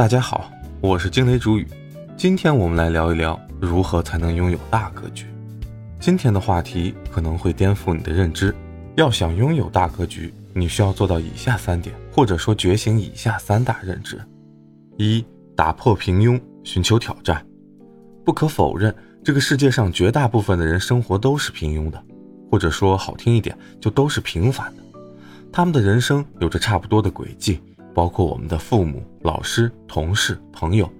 大家好，我是惊雷主语，今天我们来聊一聊如何才能拥有大格局。今天的话题可能会颠覆你的认知。要想拥有大格局，你需要做到以下三点，或者说觉醒以下三大认知：一、打破平庸，寻求挑战。不可否认，这个世界上绝大部分的人生活都是平庸的，或者说好听一点，就都是平凡的。他们的人生有着差不多的轨迹。包括我们的父母、老师、同事、朋友，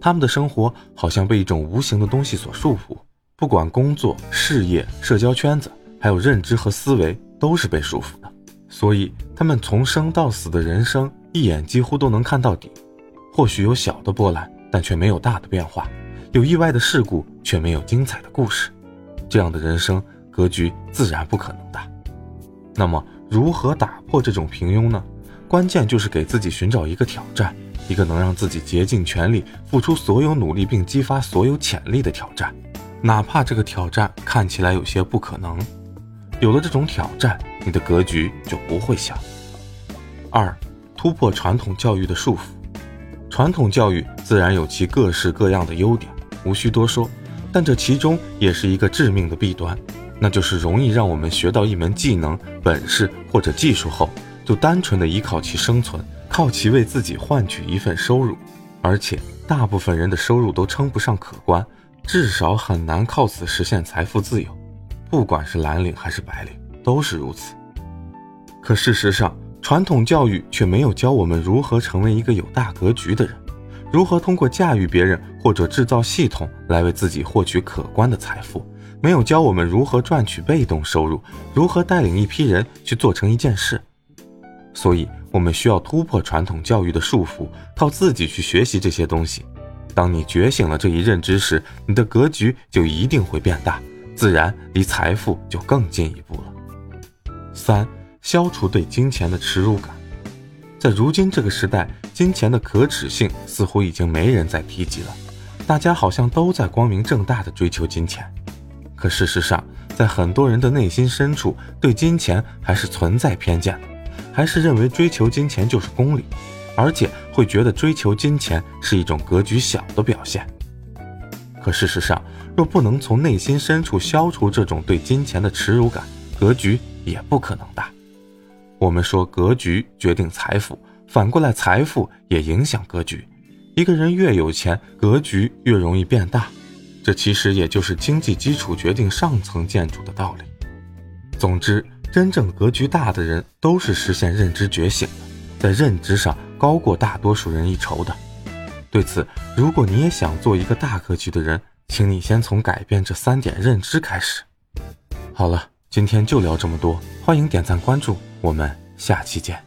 他们的生活好像被一种无形的东西所束缚，不管工作、事业、社交圈子，还有认知和思维，都是被束缚的。所以，他们从生到死的人生，一眼几乎都能看到底。或许有小的波澜，但却没有大的变化；有意外的事故，却没有精彩的故事。这样的人生格局自然不可能大。那么，如何打破这种平庸呢？关键就是给自己寻找一个挑战，一个能让自己竭尽全力、付出所有努力并激发所有潜力的挑战，哪怕这个挑战看起来有些不可能。有了这种挑战，你的格局就不会小。二，突破传统教育的束缚。传统教育自然有其各式各样的优点，无需多说，但这其中也是一个致命的弊端，那就是容易让我们学到一门技能、本事或者技术后。就单纯的依靠其生存，靠其为自己换取一份收入，而且大部分人的收入都称不上可观，至少很难靠此实现财富自由。不管是蓝领还是白领，都是如此。可事实上，传统教育却没有教我们如何成为一个有大格局的人，如何通过驾驭别人或者制造系统来为自己获取可观的财富，没有教我们如何赚取被动收入，如何带领一批人去做成一件事。所以，我们需要突破传统教育的束缚，靠自己去学习这些东西。当你觉醒了这一认知时，你的格局就一定会变大，自然离财富就更进一步了。三、消除对金钱的耻辱感。在如今这个时代，金钱的可耻性似乎已经没人再提及了，大家好像都在光明正大的追求金钱。可事实上，在很多人的内心深处，对金钱还是存在偏见的。还是认为追求金钱就是功利，而且会觉得追求金钱是一种格局小的表现。可事实上，若不能从内心深处消除这种对金钱的耻辱感，格局也不可能大。我们说格局决定财富，反过来财富也影响格局。一个人越有钱，格局越容易变大。这其实也就是经济基础决定上层建筑的道理。总之。真正格局大的人，都是实现认知觉醒的，在认知上高过大多数人一筹的。对此，如果你也想做一个大格局的人，请你先从改变这三点认知开始。好了，今天就聊这么多，欢迎点赞关注，我们下期见。